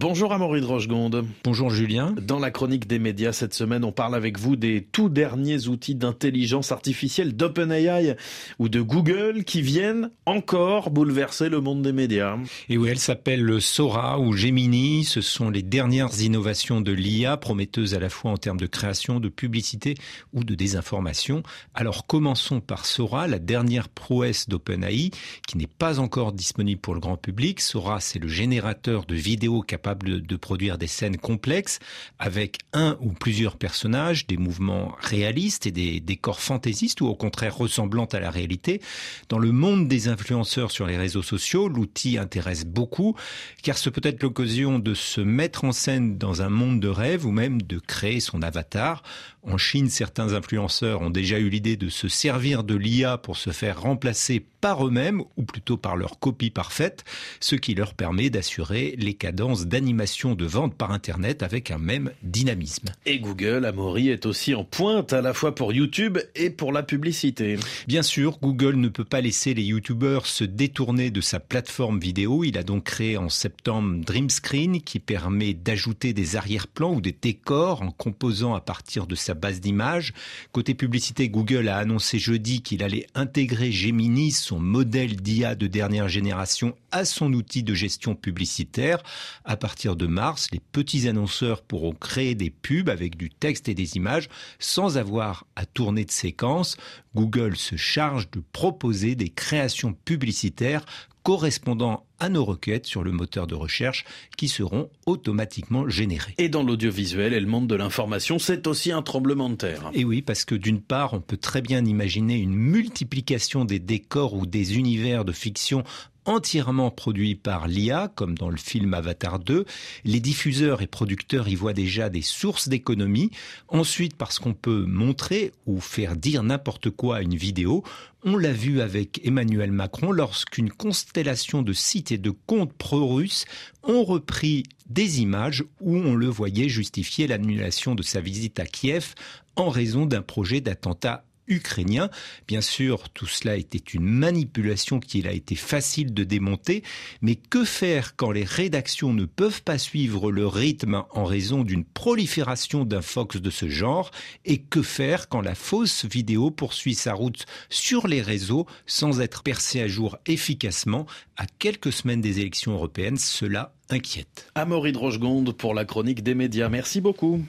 Bonjour Amaury de Rochegonde. Bonjour Julien. Dans la chronique des médias cette semaine, on parle avec vous des tout derniers outils d'intelligence artificielle d'OpenAI ou de Google qui viennent encore bouleverser le monde des médias. Et oui, elle s'appelle Sora ou Gemini. Ce sont les dernières innovations de l'IA prometteuses à la fois en termes de création, de publicité ou de désinformation. Alors commençons par Sora, la dernière prouesse d'OpenAI qui n'est pas encore disponible pour le grand public. Sora, c'est le générateur de vidéos capable de produire des scènes complexes avec un ou plusieurs personnages, des mouvements réalistes et des décors fantaisistes ou au contraire ressemblant à la réalité. Dans le monde des influenceurs sur les réseaux sociaux, l'outil intéresse beaucoup car ce peut être l'occasion de se mettre en scène dans un monde de rêve ou même de créer son avatar. En Chine, certains influenceurs ont déjà eu l'idée de se servir de l'IA pour se faire remplacer par eux-mêmes, ou plutôt par leur copie parfaite, ce qui leur permet d'assurer les cadences d'animation de vente par Internet avec un même dynamisme. Et Google, Amaury, est aussi en pointe à la fois pour YouTube et pour la publicité. Bien sûr, Google ne peut pas laisser les YouTubeurs se détourner de sa plateforme vidéo. Il a donc créé en septembre DreamScreen qui permet d'ajouter des arrière-plans ou des décors en composant à partir de sa base d'images. Côté publicité, Google a annoncé jeudi qu'il allait intégrer Gemini, son modèle d'IA de dernière génération, à son outil de gestion publicitaire. À partir de mars, les petits annonceurs pourront créer des pubs avec du texte et des images sans avoir à tourner de séquence. Google se charge de proposer des créations publicitaires correspondant à nos requêtes sur le moteur de recherche qui seront automatiquement générées. Et dans l'audiovisuel et le monde de l'information, c'est aussi un tremblement de terre. Et oui, parce que d'une part, on peut très bien imaginer une multiplication des décors ou des univers de fiction entièrement produit par l'IA, comme dans le film Avatar 2. Les diffuseurs et producteurs y voient déjà des sources d'économie. Ensuite, parce qu'on peut montrer ou faire dire n'importe quoi une vidéo. On l'a vu avec Emmanuel Macron lorsqu'une constellation de sites et de comptes pro-russes ont repris des images où on le voyait justifier l'annulation de sa visite à Kiev en raison d'un projet d'attentat ukrainien. Bien sûr, tout cela était une manipulation qu'il a été facile de démonter, mais que faire quand les rédactions ne peuvent pas suivre le rythme en raison d'une prolifération d'un fox de ce genre? Et que faire quand la fausse vidéo poursuit sa route sur les réseaux sans être percée à jour efficacement? À quelques semaines des élections européennes, cela inquiète. Amaury de Rochegonde pour la chronique des médias. Merci beaucoup.